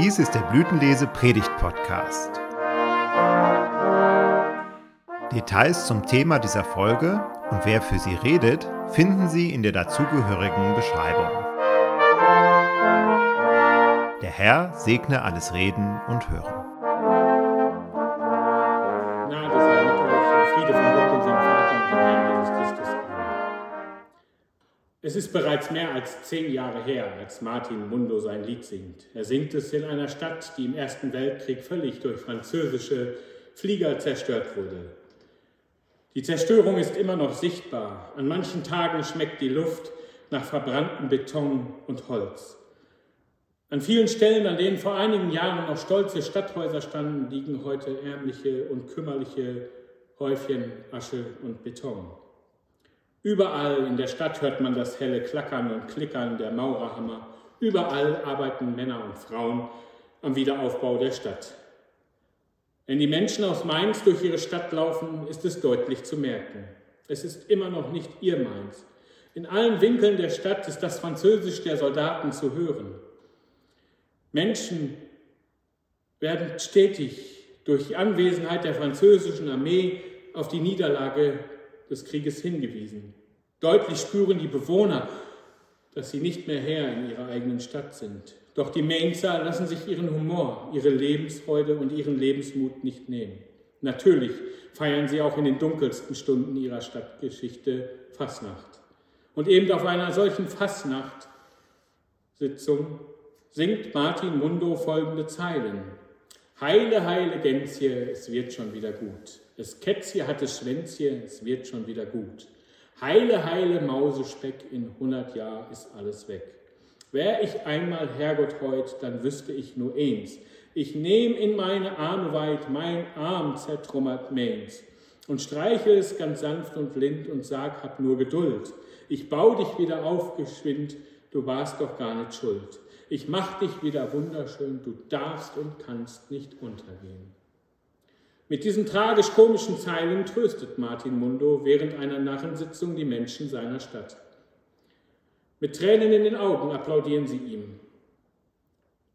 Dies ist der Blütenlese Predigt Podcast. Details zum Thema dieser Folge und wer für sie redet, finden Sie in der dazugehörigen Beschreibung. Der Herr segne alles Reden und Hören. Es ist bereits mehr als zehn Jahre her, als Martin Mundo sein Lied singt. Er singt es in einer Stadt, die im Ersten Weltkrieg völlig durch französische Flieger zerstört wurde. Die Zerstörung ist immer noch sichtbar. An manchen Tagen schmeckt die Luft nach verbranntem Beton und Holz. An vielen Stellen, an denen vor einigen Jahren noch stolze Stadthäuser standen, liegen heute ärmliche und kümmerliche Häufchen Asche und Beton. Überall in der Stadt hört man das helle Klackern und Klickern der Maurerhammer. Überall arbeiten Männer und Frauen am Wiederaufbau der Stadt. Wenn die Menschen aus Mainz durch ihre Stadt laufen, ist es deutlich zu merken. Es ist immer noch nicht ihr Mainz. In allen Winkeln der Stadt ist das Französisch der Soldaten zu hören. Menschen werden stetig durch die Anwesenheit der französischen Armee auf die Niederlage des Krieges hingewiesen. Deutlich spüren die Bewohner, dass sie nicht mehr Herr in ihrer eigenen Stadt sind. Doch die Mainzer lassen sich ihren Humor, ihre Lebensfreude und ihren Lebensmut nicht nehmen. Natürlich feiern sie auch in den dunkelsten Stunden ihrer Stadtgeschichte Fasnacht. Und eben auf einer solchen Fasnacht-Sitzung singt Martin Mundo folgende Zeilen. Heile, heile Gänzje, es wird schon wieder gut. Es Kätzje hat es Schwänzje, es wird schon wieder gut. Heile, heile Mausespeck, in hundert Jahren ist alles weg. Wär ich einmal Herrgott heut, dann wüsste ich nur eins. Ich nehm in meine Arme weit mein Arm zertrummert Mains und streiche es ganz sanft und lind und sag, hab nur Geduld. Ich bau dich wieder auf, geschwind, du warst doch gar nicht schuld. Ich mach dich wieder wunderschön, du darfst und kannst nicht untergehen. Mit diesen tragisch-komischen Zeilen tröstet Martin Mundo während einer Narrensitzung die Menschen seiner Stadt. Mit Tränen in den Augen applaudieren sie ihm.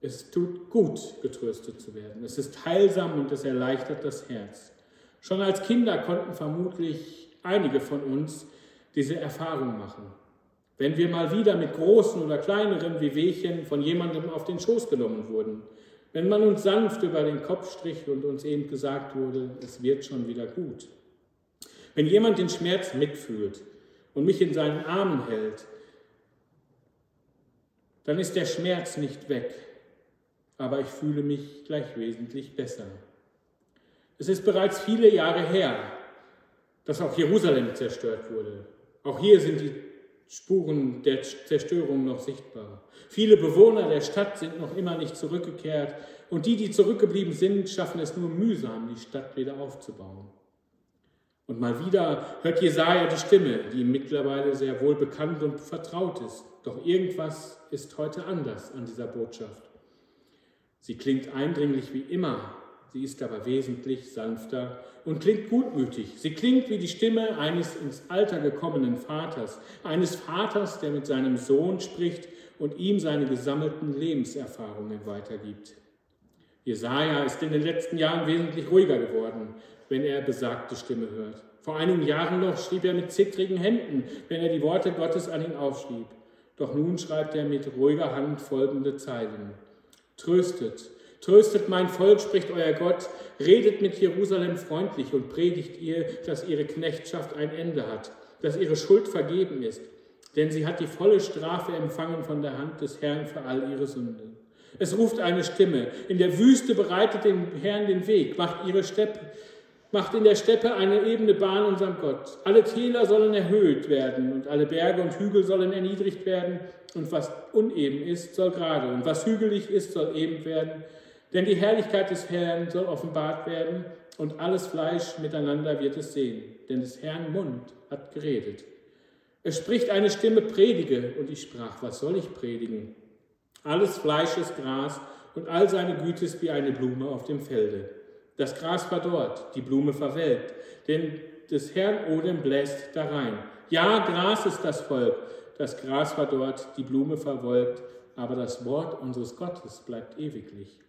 Es tut gut, getröstet zu werden. Es ist heilsam und es erleichtert das Herz. Schon als Kinder konnten vermutlich einige von uns diese Erfahrung machen. Wenn wir mal wieder mit großen oder kleineren Wehwehchen von jemandem auf den Schoß genommen wurden, wenn man uns sanft über den Kopf strich und uns eben gesagt wurde, es wird schon wieder gut. Wenn jemand den Schmerz mitfühlt und mich in seinen Armen hält, dann ist der Schmerz nicht weg, aber ich fühle mich gleich wesentlich besser. Es ist bereits viele Jahre her, dass auch Jerusalem zerstört wurde. Auch hier sind die Spuren der Zerstörung noch sichtbar. Viele Bewohner der Stadt sind noch immer nicht zurückgekehrt und die, die zurückgeblieben sind, schaffen es nur mühsam, die Stadt wieder aufzubauen. Und mal wieder hört Jesaja die Stimme, die ihm mittlerweile sehr wohl bekannt und vertraut ist. Doch irgendwas ist heute anders an dieser Botschaft. Sie klingt eindringlich wie immer, sie ist aber wesentlich sanfter und klingt gutmütig. Sie klingt wie die Stimme eines ins Alter gekommenen Vaters, eines Vaters, der mit seinem Sohn spricht und ihm seine gesammelten Lebenserfahrungen weitergibt. Jesaja ist in den letzten Jahren wesentlich ruhiger geworden, wenn er besagte Stimme hört. Vor einigen Jahren noch schrieb er mit zittrigen Händen, wenn er die Worte Gottes an ihn aufschrieb. Doch nun schreibt er mit ruhiger Hand folgende Zeilen. Tröstet, tröstet mein Volk, spricht euer Gott, redet mit Jerusalem freundlich und predigt ihr, dass ihre Knechtschaft ein Ende hat, dass ihre Schuld vergeben ist, denn sie hat die volle Strafe empfangen von der Hand des Herrn für all ihre Sünden. Es ruft eine Stimme, in der Wüste bereitet dem Herrn den Weg, macht ihre Steppe, macht in der Steppe eine ebene Bahn unserem Gott. Alle Täler sollen erhöht werden und alle Berge und Hügel sollen erniedrigt werden und was uneben ist, soll gerade und was hügelig ist, soll eben werden. Denn die Herrlichkeit des Herrn soll offenbart werden und alles Fleisch miteinander wird es sehen, denn des Herrn Mund hat geredet. Es spricht eine Stimme, predige, und ich sprach, was soll ich predigen? Alles Fleisch ist Gras und all seine Güte ist wie eine Blume auf dem Felde. Das Gras verdorrt, die Blume verwelkt, denn des Herrn Odem bläst da rein. Ja, Gras ist das Volk, das Gras verdorrt, die Blume verwolkt, aber das Wort unseres Gottes bleibt ewiglich.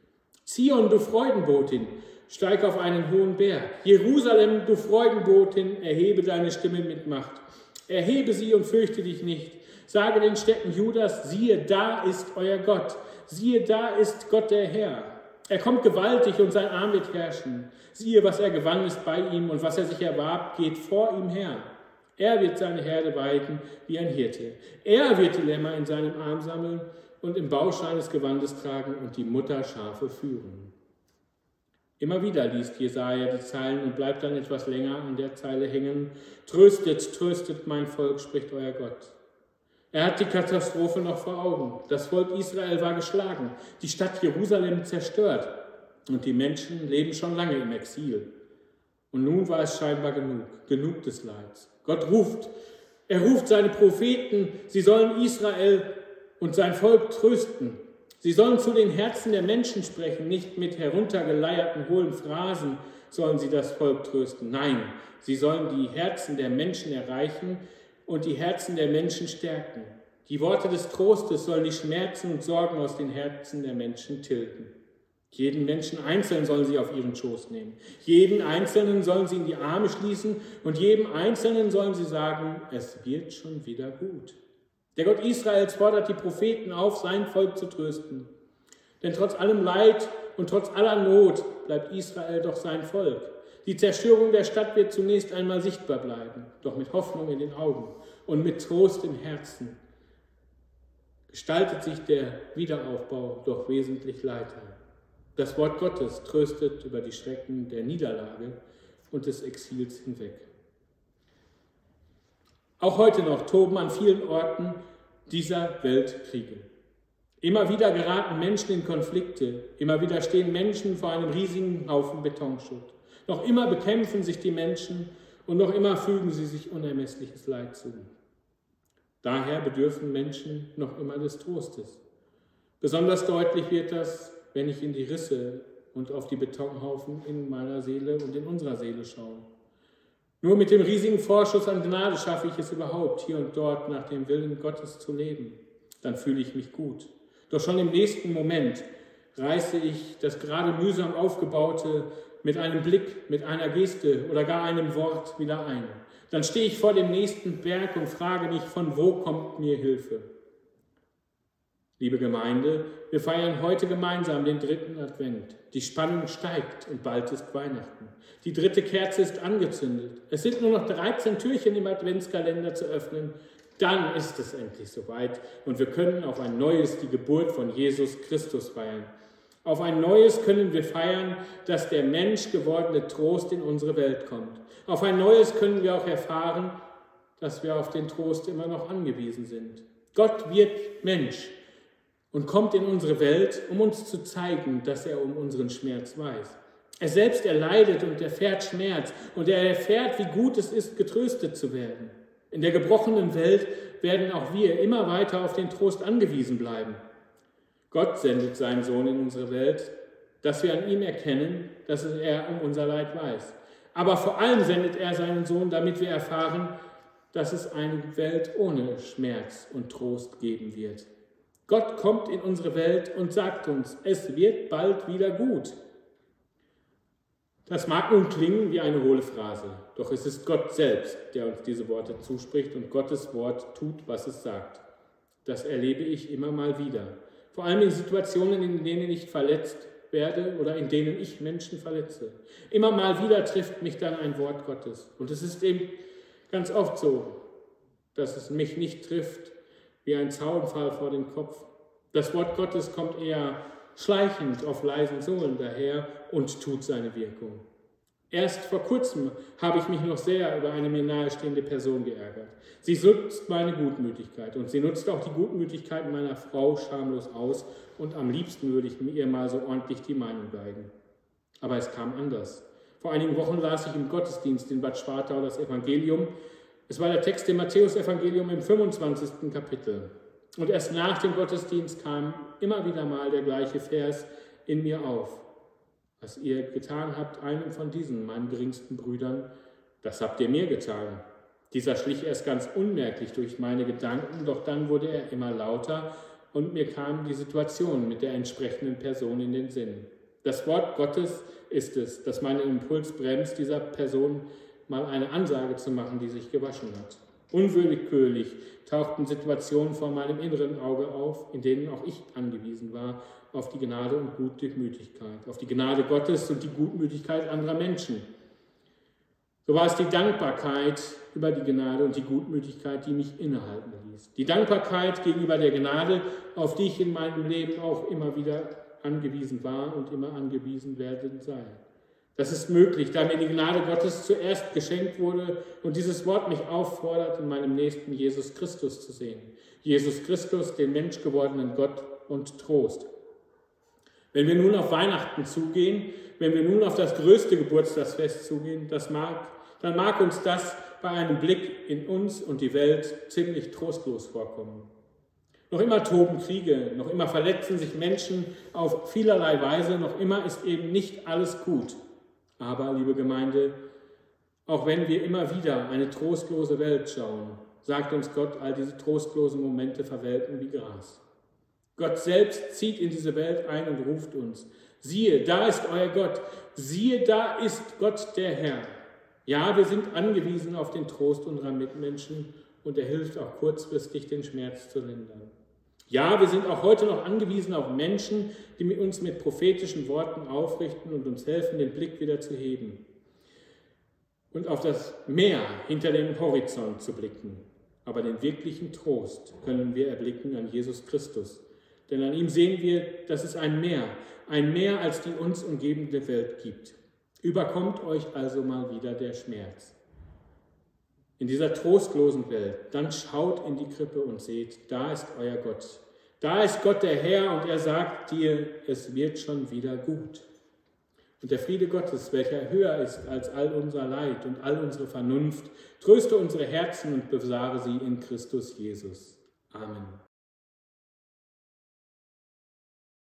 Zion, du Freudenbotin, steig auf einen hohen Berg. Jerusalem, du Freudenbotin, erhebe deine Stimme mit Macht. Erhebe sie und fürchte dich nicht. Sage den Städten Judas, siehe, da ist euer Gott. Siehe, da ist Gott der Herr. Er kommt gewaltig und sein Arm wird herrschen. Siehe, was er gewann ist bei ihm und was er sich erwarb, geht vor ihm her. Er wird seine Herde weiden wie ein Hirte. Er wird die Lämmer in seinem Arm sammeln und im Bausch seines Gewandes tragen und die Mutterschafe führen. Immer wieder liest Jesaja die Zeilen und bleibt dann etwas länger an der Zeile hängen. Tröstet, tröstet mein Volk, spricht euer Gott. Er hat die Katastrophe noch vor Augen. Das Volk Israel war geschlagen, die Stadt Jerusalem zerstört und die Menschen leben schon lange im Exil. Und nun war es scheinbar genug, genug des Leids. Gott ruft, er ruft seine Propheten, sie sollen Israel und sein Volk trösten. Sie sollen zu den Herzen der Menschen sprechen, nicht mit heruntergeleierten hohlen Phrasen sollen sie das Volk trösten. Nein, sie sollen die Herzen der Menschen erreichen und die Herzen der Menschen stärken. Die Worte des Trostes sollen die Schmerzen und Sorgen aus den Herzen der Menschen tilgen. Jeden Menschen einzeln sollen sie auf ihren Schoß nehmen. Jeden Einzelnen sollen sie in die Arme schließen und jedem Einzelnen sollen sie sagen, es wird schon wieder gut. Der Gott Israels fordert die Propheten auf, sein Volk zu trösten. Denn trotz allem Leid und trotz aller Not bleibt Israel doch sein Volk. Die Zerstörung der Stadt wird zunächst einmal sichtbar bleiben, doch mit Hoffnung in den Augen und mit Trost im Herzen gestaltet sich der Wiederaufbau doch wesentlich leiter. Das Wort Gottes tröstet über die Schrecken der Niederlage und des Exils hinweg. Auch heute noch toben an vielen Orten dieser Welt Kriege. Immer wieder geraten Menschen in Konflikte, immer wieder stehen Menschen vor einem riesigen Haufen Betonschutt. Noch immer bekämpfen sich die Menschen und noch immer fügen sie sich unermessliches Leid zu. Daher bedürfen Menschen noch immer des Trostes. Besonders deutlich wird das wenn ich in die Risse und auf die Betonhaufen in meiner Seele und in unserer Seele schaue. Nur mit dem riesigen Vorschuss an Gnade schaffe ich es überhaupt, hier und dort nach dem Willen Gottes zu leben. Dann fühle ich mich gut. Doch schon im nächsten Moment reiße ich das gerade mühsam aufgebaute mit einem Blick, mit einer Geste oder gar einem Wort wieder ein. Dann stehe ich vor dem nächsten Berg und frage mich, von wo kommt mir Hilfe? Liebe Gemeinde, wir feiern heute gemeinsam den dritten Advent. Die Spannung steigt und bald ist Weihnachten. Die dritte Kerze ist angezündet. Es sind nur noch 13 Türchen im Adventskalender zu öffnen. Dann ist es endlich soweit und wir können auf ein neues die Geburt von Jesus Christus feiern. Auf ein neues können wir feiern, dass der Mensch gewordene Trost in unsere Welt kommt. Auf ein neues können wir auch erfahren, dass wir auf den Trost immer noch angewiesen sind. Gott wird Mensch und kommt in unsere Welt, um uns zu zeigen, dass er um unseren Schmerz weiß. Er selbst erleidet und erfährt Schmerz und er erfährt, wie gut es ist, getröstet zu werden. In der gebrochenen Welt werden auch wir immer weiter auf den Trost angewiesen bleiben. Gott sendet seinen Sohn in unsere Welt, dass wir an ihm erkennen, dass er um unser Leid weiß. Aber vor allem sendet er seinen Sohn, damit wir erfahren, dass es eine Welt ohne Schmerz und Trost geben wird. Gott kommt in unsere Welt und sagt uns, es wird bald wieder gut. Das mag nun klingen wie eine hohle Phrase, doch es ist Gott selbst, der uns diese Worte zuspricht und Gottes Wort tut, was es sagt. Das erlebe ich immer mal wieder, vor allem in Situationen, in denen ich verletzt werde oder in denen ich Menschen verletze. Immer mal wieder trifft mich dann ein Wort Gottes und es ist eben ganz oft so, dass es mich nicht trifft, wie ein Zaunfall vor den Kopf. Das Wort Gottes kommt eher schleichend auf leisen Sohlen daher und tut seine Wirkung. Erst vor kurzem habe ich mich noch sehr über eine mir nahestehende Person geärgert. Sie nutzt meine Gutmütigkeit und sie nutzt auch die Gutmütigkeit meiner Frau schamlos aus und am liebsten würde ich mir mal so ordentlich die Meinung geigen. Aber es kam anders. Vor einigen Wochen las ich im Gottesdienst in Bad Schwartau das Evangelium es war der Text im Matthäusevangelium im 25. Kapitel. Und erst nach dem Gottesdienst kam immer wieder mal der gleiche Vers in mir auf. Was ihr getan habt, einem von diesen, meinen geringsten Brüdern, das habt ihr mir getan. Dieser schlich erst ganz unmerklich durch meine Gedanken, doch dann wurde er immer lauter und mir kam die Situation mit der entsprechenden Person in den Sinn. Das Wort Gottes ist es, das meinen Impuls bremst, dieser Person mal eine Ansage zu machen, die sich gewaschen hat. Unwillkürlich tauchten Situationen vor meinem inneren Auge auf, in denen auch ich angewiesen war auf die Gnade und Gutmütigkeit, auf die Gnade Gottes und die Gutmütigkeit anderer Menschen. So war es die Dankbarkeit über die Gnade und die Gutmütigkeit, die mich innehalten ließ. Die Dankbarkeit gegenüber der Gnade, auf die ich in meinem Leben auch immer wieder angewiesen war und immer angewiesen werden sei. Das ist möglich, da mir die Gnade Gottes zuerst geschenkt wurde und dieses Wort mich auffordert, in meinem Nächsten Jesus Christus zu sehen. Jesus Christus, den menschgewordenen Gott und Trost. Wenn wir nun auf Weihnachten zugehen, wenn wir nun auf das größte Geburtstagsfest zugehen, das mag, dann mag uns das bei einem Blick in uns und die Welt ziemlich trostlos vorkommen. Noch immer toben Kriege, noch immer verletzen sich Menschen auf vielerlei Weise, noch immer ist eben nicht alles gut. Aber, liebe Gemeinde, auch wenn wir immer wieder eine trostlose Welt schauen, sagt uns Gott, all diese trostlosen Momente verwelken wie Gras. Gott selbst zieht in diese Welt ein und ruft uns. Siehe, da ist euer Gott. Siehe, da ist Gott der Herr. Ja, wir sind angewiesen auf den Trost unserer Mitmenschen und er hilft auch kurzfristig, den Schmerz zu lindern. Ja, wir sind auch heute noch angewiesen auf Menschen, die uns mit prophetischen Worten aufrichten und uns helfen, den Blick wieder zu heben und auf das Meer hinter dem Horizont zu blicken. Aber den wirklichen Trost können wir erblicken an Jesus Christus, denn an ihm sehen wir, dass es ein Meer, ein Meer als die uns umgebende Welt gibt. Überkommt euch also mal wieder der Schmerz. In dieser trostlosen Welt, dann schaut in die Krippe und seht, da ist euer Gott. Da ist Gott der Herr und er sagt dir, es wird schon wieder gut. Und der Friede Gottes, welcher höher ist als all unser Leid und all unsere Vernunft, tröste unsere Herzen und bewahre sie in Christus Jesus. Amen.